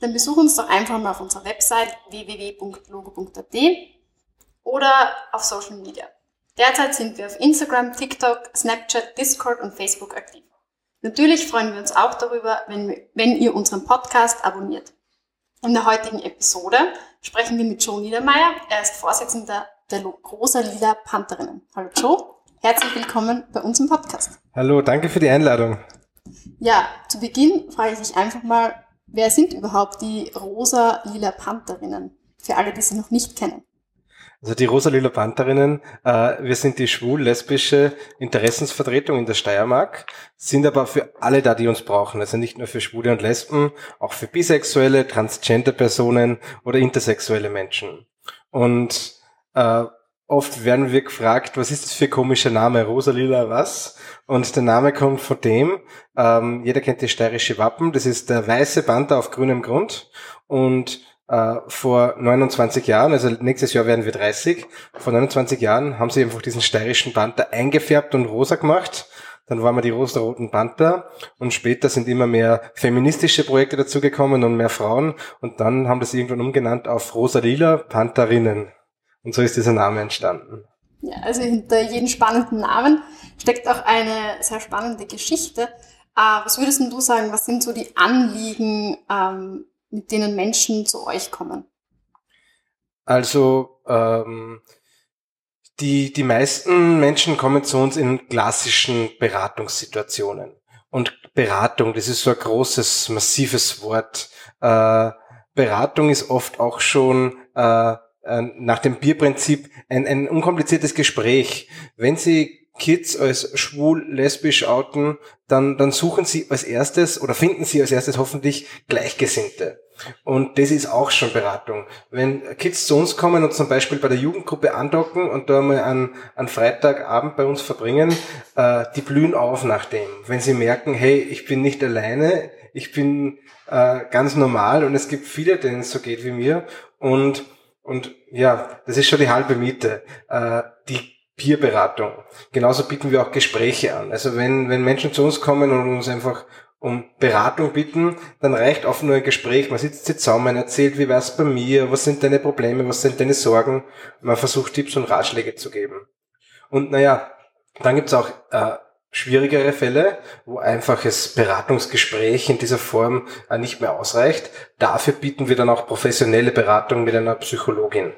dann besuch uns doch einfach mal auf unserer Website www.logo.at oder auf Social Media. Derzeit sind wir auf Instagram, TikTok, Snapchat, Discord und Facebook aktiv. Natürlich freuen wir uns auch darüber, wenn, wenn ihr unseren Podcast abonniert. In der heutigen Episode sprechen wir mit Joe Niedermeyer. Er ist Vorsitzender der Rosa Lila Pantherinnen. Hallo Joe, herzlich willkommen bei uns im Podcast. Hallo, danke für die Einladung. Ja, zu Beginn frage ich dich einfach mal, wer sind überhaupt die Rosa Lila Pantherinnen? Für alle, die sie noch nicht kennen. Also die Rosa-Lila Pantherinnen, äh, wir sind die schwul-lesbische Interessensvertretung in der Steiermark, sind aber für alle da, die uns brauchen. Also nicht nur für Schwule und Lesben, auch für bisexuelle, transgender Personen oder intersexuelle Menschen. Und äh, oft werden wir gefragt, was ist das für ein komischer Name? Rosa-Lila was? Und der Name kommt von dem, ähm, jeder kennt die steirische Wappen, das ist der weiße Panther auf grünem Grund. Und äh, vor 29 Jahren, also nächstes Jahr werden wir 30, vor 29 Jahren haben sie einfach diesen steirischen Panther eingefärbt und rosa gemacht. Dann waren wir die rosa-roten Panther und später sind immer mehr feministische Projekte dazugekommen und mehr Frauen und dann haben das irgendwann umgenannt auf rosa-lila Pantherinnen. Und so ist dieser Name entstanden. Ja, also hinter jedem spannenden Namen steckt auch eine sehr spannende Geschichte. Äh, was würdest du sagen, was sind so die Anliegen ähm, mit denen Menschen zu euch kommen? Also ähm, die, die meisten Menschen kommen zu uns in klassischen Beratungssituationen. Und Beratung, das ist so ein großes, massives Wort. Äh, Beratung ist oft auch schon äh, äh nach dem Bierprinzip ein, ein unkompliziertes Gespräch. Wenn Sie Kids als schwul, lesbisch outen, dann, dann suchen sie als erstes oder finden sie als erstes hoffentlich Gleichgesinnte. Und das ist auch schon Beratung. Wenn Kids zu uns kommen und zum Beispiel bei der Jugendgruppe andocken und da mal an, an Freitagabend bei uns verbringen, äh, die blühen auf nach dem. Wenn sie merken, hey, ich bin nicht alleine, ich bin äh, ganz normal und es gibt viele, denen es so geht wie mir. Und, und ja, das ist schon die halbe Miete. Äh, die Peerberatung. Genauso bieten wir auch Gespräche an. Also wenn, wenn Menschen zu uns kommen und uns einfach um Beratung bitten, dann reicht oft nur ein Gespräch. Man sitzt zusammen, erzählt, wie wär's bei mir, was sind deine Probleme, was sind deine Sorgen. Man versucht Tipps und Ratschläge zu geben. Und naja, dann gibt's auch äh, schwierigere Fälle, wo einfaches Beratungsgespräch in dieser Form äh, nicht mehr ausreicht. Dafür bieten wir dann auch professionelle Beratung mit einer Psychologin.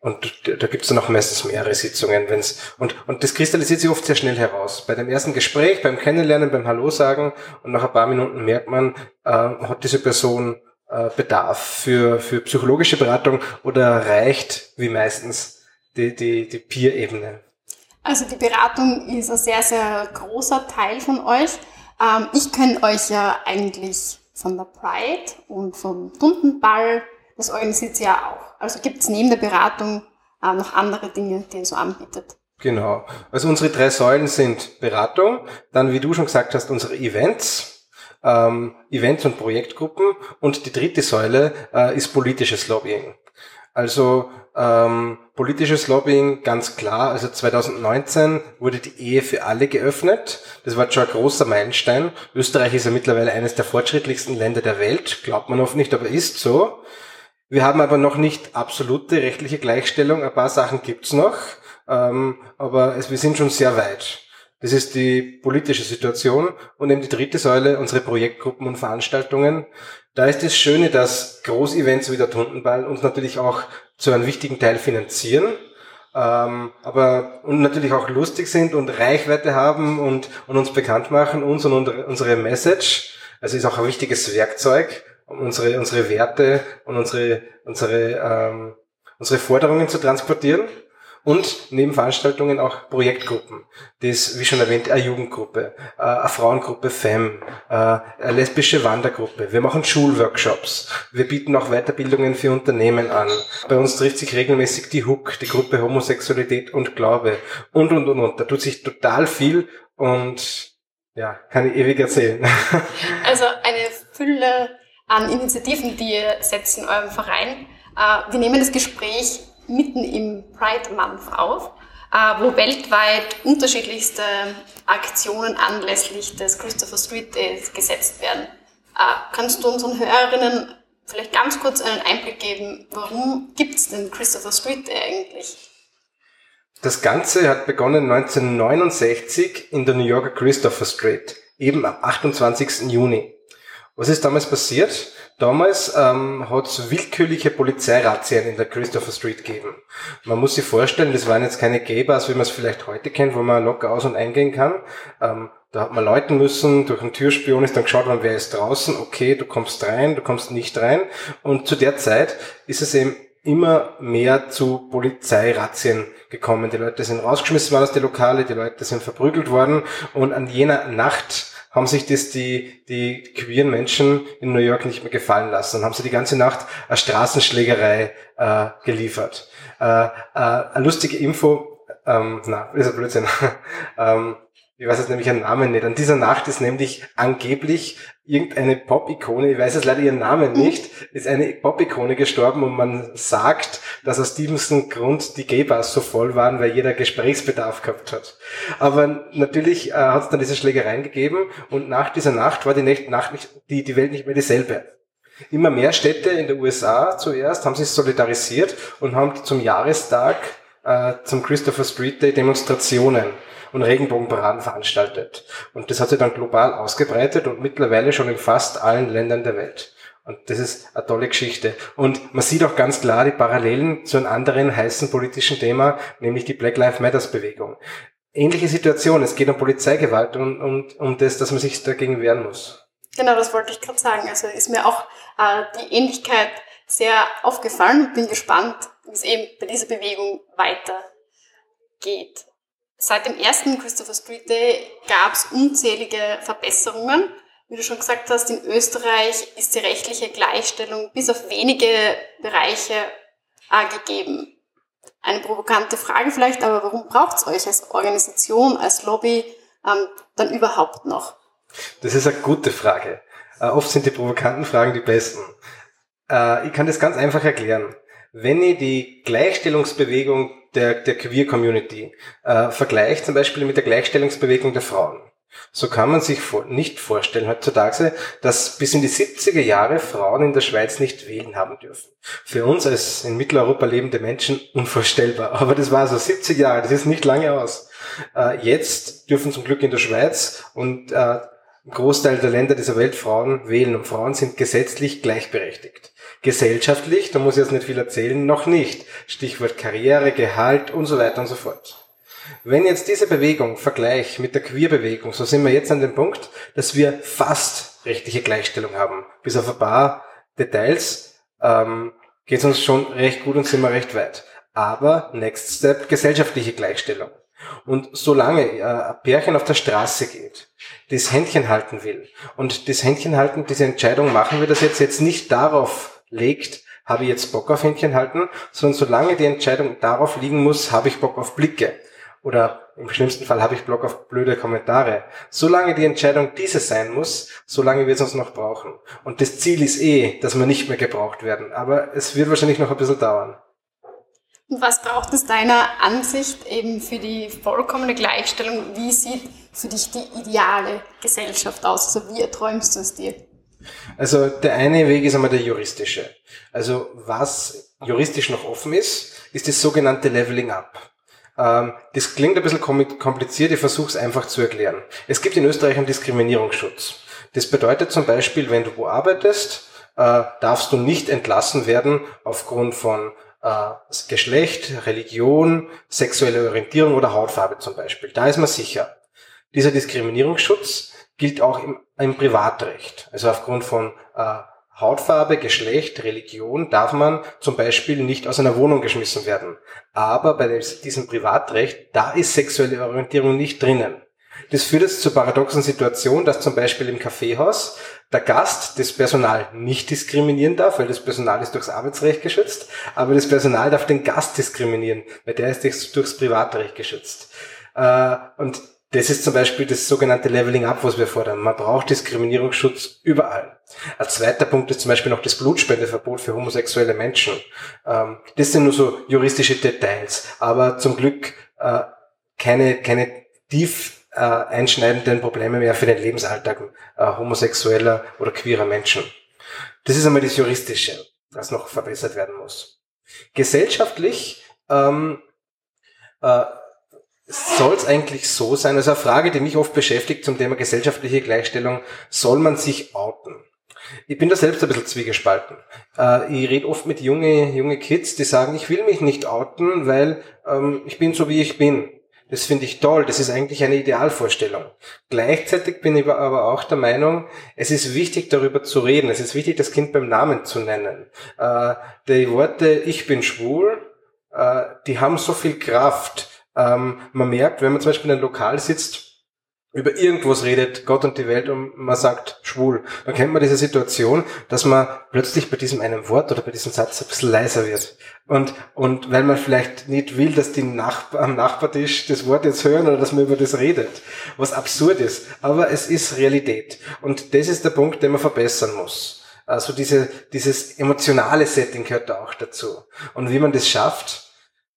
Und da gibt's dann auch meistens mehrere Sitzungen, wenn's und und das kristallisiert sich oft sehr schnell heraus. Bei dem ersten Gespräch, beim Kennenlernen, beim Hallo sagen und nach ein paar Minuten merkt man, äh, hat diese Person äh, Bedarf für für psychologische Beratung oder reicht wie meistens die die die Peer-Ebene. Also die Beratung ist ein sehr sehr großer Teil von euch. Ähm, ich kenne euch ja eigentlich von der Pride und vom Tuntenball das organisiert ihr ja auch. Also gibt es neben der Beratung äh, noch andere Dinge, die ihr so anbietet? Genau. Also unsere drei Säulen sind Beratung, dann, wie du schon gesagt hast, unsere Events, ähm, Events und Projektgruppen und die dritte Säule äh, ist politisches Lobbying. Also ähm, politisches Lobbying ganz klar. Also 2019 wurde die Ehe für alle geöffnet. Das war schon ein großer Meilenstein. Österreich ist ja mittlerweile eines der fortschrittlichsten Länder der Welt. Glaubt man oft nicht, aber ist so. Wir haben aber noch nicht absolute rechtliche Gleichstellung. Ein paar Sachen gibt's noch, ähm, aber es, wir sind schon sehr weit. Das ist die politische Situation und eben die dritte Säule, unsere Projektgruppen und Veranstaltungen. Da ist das Schöne, dass Großevents wie der Tuntenball uns natürlich auch zu einem wichtigen Teil finanzieren, ähm, aber und natürlich auch lustig sind und Reichweite haben und, und uns bekannt machen, uns und unsere Message. Also ist auch ein wichtiges Werkzeug um unsere, unsere Werte und unsere, unsere, ähm, unsere Forderungen zu transportieren. Und neben Veranstaltungen auch Projektgruppen. Das, wie schon erwähnt, eine Jugendgruppe, äh, eine Frauengruppe FEM, äh, eine lesbische Wandergruppe. Wir machen Schulworkshops. Wir bieten auch Weiterbildungen für Unternehmen an. Bei uns trifft sich regelmäßig die HUK, die Gruppe Homosexualität und Glaube. Und, und, und, und. Da tut sich total viel und ja, kann ich ewig erzählen. Also eine Fülle an Initiativen, die ihr setzt in eurem Verein. Äh, wir nehmen das Gespräch mitten im Pride Month auf, äh, wo weltweit unterschiedlichste Aktionen anlässlich des Christopher Street Days gesetzt werden. Äh, kannst du unseren Hörerinnen vielleicht ganz kurz einen Einblick geben, warum gibt es den Christopher Street Day eigentlich? Das Ganze hat begonnen 1969 in der New Yorker Christopher Street, eben am 28. Juni. Was ist damals passiert? Damals ähm, hat es willkürliche Polizeirazzien in der Christopher Street gegeben. Man muss sich vorstellen, das waren jetzt keine Gay-Bars, wie man es vielleicht heute kennt, wo man locker aus- und eingehen kann. Ähm, da hat man läuten müssen, durch einen Türspion ist dann geschaut worden, wer ist draußen, okay, du kommst rein, du kommst nicht rein. Und zu der Zeit ist es eben immer mehr zu Polizeirazzien gekommen. Die Leute sind rausgeschmissen worden aus den Lokale, die Leute sind verprügelt worden und an jener Nacht haben sich das die, die queeren Menschen in New York nicht mehr gefallen lassen und haben sie die ganze Nacht eine Straßenschlägerei äh, geliefert. Äh, äh, eine lustige Info, ähm, na, ist ein Blödsinn. ähm, ich weiß jetzt nämlich ihren Namen nicht. An dieser Nacht ist nämlich angeblich irgendeine Pop-Ikone, ich weiß jetzt leider ihren Namen mhm. nicht, ist eine Pop-Ikone gestorben und man sagt, dass aus diesem Grund die Gay-Bars so voll waren, weil jeder Gesprächsbedarf gehabt hat. Aber natürlich äh, hat es dann diese Schlägereien gegeben und nach dieser Nacht war die, Nacht nicht, die, die Welt nicht mehr dieselbe. Immer mehr Städte in den USA zuerst haben sich solidarisiert und haben zum Jahrestag äh, zum Christopher Street Day Demonstrationen und Regenbogenparaden veranstaltet. Und das hat sich dann global ausgebreitet und mittlerweile schon in fast allen Ländern der Welt. Und das ist eine tolle Geschichte. Und man sieht auch ganz klar die Parallelen zu einem anderen heißen politischen Thema, nämlich die Black Lives Matters Bewegung. Ähnliche Situation. Es geht um Polizeigewalt und, und um das, dass man sich dagegen wehren muss. Genau, das wollte ich gerade sagen. Also ist mir auch äh, die Ähnlichkeit sehr aufgefallen und bin gespannt, wie es eben bei dieser Bewegung weitergeht. Seit dem ersten Christopher Street Day gab es unzählige Verbesserungen. Wie du schon gesagt hast, in Österreich ist die rechtliche Gleichstellung bis auf wenige Bereiche äh, gegeben. Eine provokante Frage vielleicht, aber warum braucht es euch als Organisation, als Lobby ähm, dann überhaupt noch? Das ist eine gute Frage. Äh, oft sind die provokanten Fragen die besten. Äh, ich kann das ganz einfach erklären. Wenn ich die Gleichstellungsbewegung der, der Queer-Community äh, vergleicht, zum Beispiel mit der Gleichstellungsbewegung der Frauen, so kann man sich vor, nicht vorstellen heutzutage, dass bis in die 70er Jahre Frauen in der Schweiz nicht wählen haben dürfen. Für uns als in Mitteleuropa lebende Menschen unvorstellbar. Aber das war so 70 Jahre, das ist nicht lange aus. Äh, jetzt dürfen zum Glück in der Schweiz und äh, im Großteil der Länder dieser Welt Frauen wählen und Frauen sind gesetzlich gleichberechtigt. Gesellschaftlich, da muss ich jetzt nicht viel erzählen, noch nicht. Stichwort Karriere, Gehalt und so weiter und so fort. Wenn jetzt diese Bewegung vergleicht mit der Queer-Bewegung, so sind wir jetzt an dem Punkt, dass wir fast rechtliche Gleichstellung haben. Bis auf ein paar Details ähm, geht es uns schon recht gut und sind wir recht weit. Aber Next Step, gesellschaftliche Gleichstellung. Und solange äh, ein Pärchen auf der Straße geht, das Händchen halten will und das Händchen halten, diese Entscheidung machen wir das jetzt, jetzt nicht darauf legt, habe ich jetzt Bock auf Händchen halten, sondern solange die Entscheidung darauf liegen muss, habe ich Bock auf Blicke. Oder im schlimmsten Fall habe ich Bock auf blöde Kommentare. Solange die Entscheidung diese sein muss, solange wird es uns noch brauchen. Und das Ziel ist eh, dass wir nicht mehr gebraucht werden. Aber es wird wahrscheinlich noch ein bisschen dauern. Was braucht es deiner Ansicht eben für die vollkommene Gleichstellung? Wie sieht für dich die ideale Gesellschaft aus? Also wie erträumst du es dir? Also der eine Weg ist einmal der juristische. Also was juristisch noch offen ist, ist das sogenannte Leveling Up. Ähm, das klingt ein bisschen kompliziert, ich versuche es einfach zu erklären. Es gibt in Österreich einen Diskriminierungsschutz. Das bedeutet zum Beispiel, wenn du wo arbeitest, äh, darfst du nicht entlassen werden aufgrund von äh, Geschlecht, Religion, sexuelle Orientierung oder Hautfarbe zum Beispiel. Da ist man sicher. Dieser Diskriminierungsschutz gilt auch im, im Privatrecht. Also aufgrund von äh, Hautfarbe, Geschlecht, Religion darf man zum Beispiel nicht aus einer Wohnung geschmissen werden. Aber bei diesem Privatrecht, da ist sexuelle Orientierung nicht drinnen. Das führt jetzt zur paradoxen Situation, dass zum Beispiel im Kaffeehaus der Gast das Personal nicht diskriminieren darf, weil das Personal ist durchs Arbeitsrecht geschützt, aber das Personal darf den Gast diskriminieren, weil der ist durchs Privatrecht geschützt. Äh, und das ist zum Beispiel das sogenannte Leveling Up, was wir fordern. Man braucht Diskriminierungsschutz überall. Ein zweiter Punkt ist zum Beispiel noch das Blutspendeverbot für homosexuelle Menschen. Ähm, das sind nur so juristische Details, aber zum Glück äh, keine, keine tief äh, einschneidenden Probleme mehr für den Lebensalltag äh, homosexueller oder queerer Menschen. Das ist einmal das Juristische, das noch verbessert werden muss. Gesellschaftlich ähm, äh, soll es eigentlich so sein, also eine Frage, die mich oft beschäftigt zum Thema gesellschaftliche Gleichstellung, soll man sich outen? Ich bin da selbst ein bisschen zwiegespalten. Äh, ich rede oft mit junge, junge Kids, die sagen, ich will mich nicht outen, weil ähm, ich bin so, wie ich bin. Das finde ich toll. Das ist eigentlich eine Idealvorstellung. Gleichzeitig bin ich aber auch der Meinung, es ist wichtig, darüber zu reden. Es ist wichtig, das Kind beim Namen zu nennen. Äh, die Worte, ich bin schwul, äh, die haben so viel Kraft. Ähm, man merkt, wenn man zum Beispiel in einem Lokal sitzt, über irgendwas redet, Gott und die Welt und man sagt schwul, dann kennt man diese Situation, dass man plötzlich bei diesem einen Wort oder bei diesem Satz ein bisschen leiser wird. Und, und weil man vielleicht nicht will, dass die Nachbar, am Nachbartisch das Wort jetzt hören oder dass man über das redet, was absurd ist. Aber es ist Realität. Und das ist der Punkt, den man verbessern muss. Also diese, dieses emotionale Setting gehört da auch dazu. Und wie man das schafft,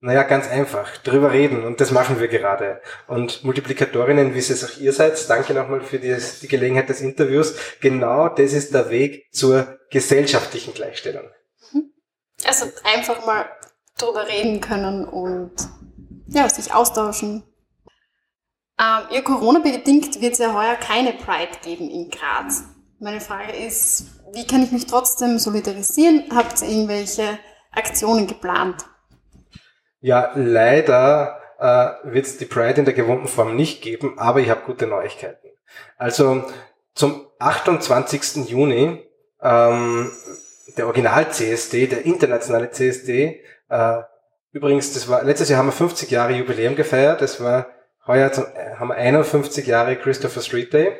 naja, ganz einfach. Drüber reden. Und das machen wir gerade. Und Multiplikatorinnen, wie es auch ihr seid, danke nochmal für die, die Gelegenheit des Interviews. Genau das ist der Weg zur gesellschaftlichen Gleichstellung. Mhm. Also einfach mal drüber reden können und ja, sich austauschen. Ähm, ja, Corona-bedingt wird es ja heuer keine Pride geben in Graz. Meine Frage ist, wie kann ich mich trotzdem solidarisieren? Habt ihr irgendwelche Aktionen geplant? Ja, leider äh, wird es die Pride in der gewohnten Form nicht geben, aber ich habe gute Neuigkeiten. Also zum 28. Juni ähm, der Original-CSD, der internationale CSD, äh, übrigens, das war letztes Jahr haben wir 50 Jahre Jubiläum gefeiert, das war Heuer äh, haben wir 51 Jahre Christopher Street Day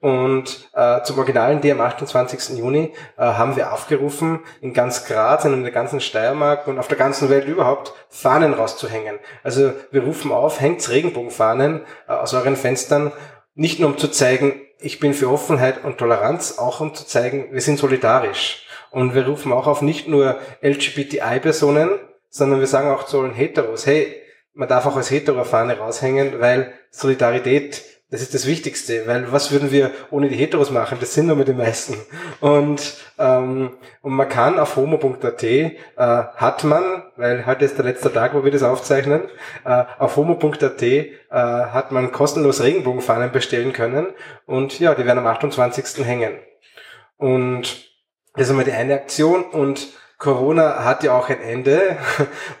und äh, zum originalen Day am 28. Juni äh, haben wir aufgerufen, in ganz Graz und in der ganzen Steiermark und auf der ganzen Welt überhaupt Fahnen rauszuhängen. Also wir rufen auf, hängt Regenbogenfahnen äh, aus euren Fenstern, nicht nur um zu zeigen, ich bin für Offenheit und Toleranz, auch um zu zeigen, wir sind solidarisch. Und wir rufen auch auf nicht nur LGBTI-Personen, sondern wir sagen auch zu allen Heteros, hey, man darf auch als Hetero-Fahne raushängen, weil Solidarität, das ist das Wichtigste, weil was würden wir ohne die Heteros machen? Das sind nur die meisten. Und, ähm, und man kann auf homo.at, äh, hat man, weil heute ist der letzte Tag, wo wir das aufzeichnen, äh, auf homo.at äh, hat man kostenlos Regenbogenfahnen bestellen können und ja, die werden am 28. hängen. Und das ist einmal die eine Aktion und Corona hat ja auch ein Ende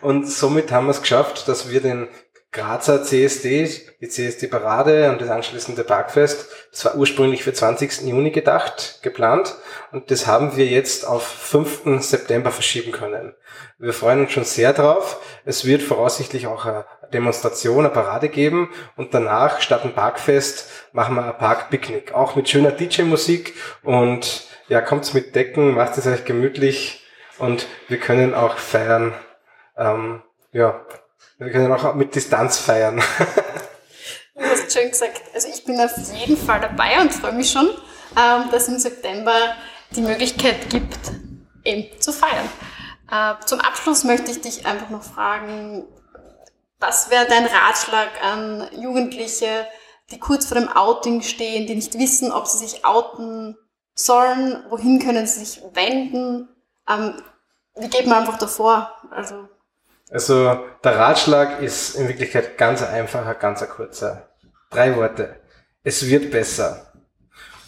und somit haben wir es geschafft, dass wir den Grazer CSD, die CSD-Parade und das anschließende Parkfest, das war ursprünglich für 20. Juni gedacht, geplant und das haben wir jetzt auf 5. September verschieben können. Wir freuen uns schon sehr drauf. Es wird voraussichtlich auch eine Demonstration, eine Parade geben und danach statt ein Parkfest machen wir ein Parkpicknick, auch mit schöner DJ-Musik und ja, kommt's mit Decken, macht es euch gemütlich und wir können auch feiern, ähm, ja, wir können auch mit Distanz feiern. du hast schön gesagt, also ich bin auf jeden Fall dabei und freue mich schon, ähm, dass im September die Möglichkeit gibt, eben zu feiern. Äh, zum Abschluss möchte ich dich einfach noch fragen, was wäre dein Ratschlag an Jugendliche, die kurz vor dem Outing stehen, die nicht wissen, ob sie sich outen sollen, wohin können sie sich wenden? Ähm, wie geht man einfach davor? Also, also der Ratschlag ist in Wirklichkeit ganz einfacher, ganz kurzer. Drei Worte. Es wird besser.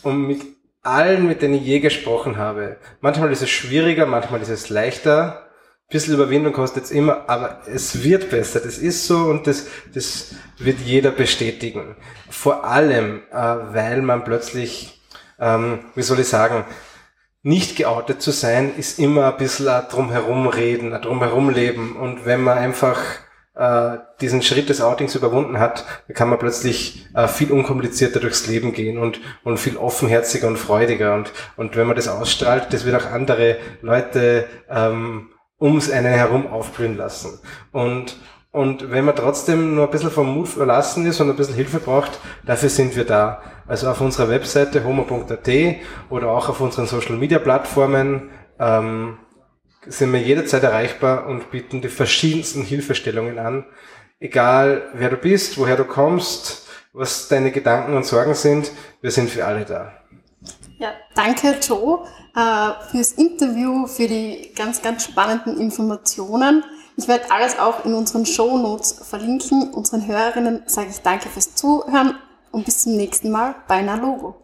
Und mit allen, mit denen ich je gesprochen habe, manchmal ist es schwieriger, manchmal ist es leichter. Ein bisschen Überwindung kostet es immer, aber es wird besser. Das ist so und das, das wird jeder bestätigen. Vor allem, äh, weil man plötzlich, ähm, wie soll ich sagen, nicht geoutet zu sein, ist immer ein bisschen ein drumherum reden, ein drumherum leben. Und wenn man einfach äh, diesen Schritt des Outings überwunden hat, dann kann man plötzlich äh, viel unkomplizierter durchs Leben gehen und, und viel offenherziger und freudiger. Und, und wenn man das ausstrahlt, das wird auch andere Leute ähm, ums einen herum aufblühen lassen. Und, und wenn man trotzdem nur ein bisschen vom Mut verlassen ist und ein bisschen Hilfe braucht, dafür sind wir da. Also auf unserer Webseite homo.at oder auch auf unseren Social Media Plattformen ähm, sind wir jederzeit erreichbar und bieten die verschiedensten Hilfestellungen an. Egal wer du bist, woher du kommst, was deine Gedanken und Sorgen sind, wir sind für alle da. Ja, danke Joe äh, fürs Interview, für die ganz, ganz spannenden Informationen. Ich werde alles auch in unseren Show Notes verlinken. Unseren Hörerinnen sage ich danke fürs Zuhören und bis zum nächsten Mal bei Nalogo.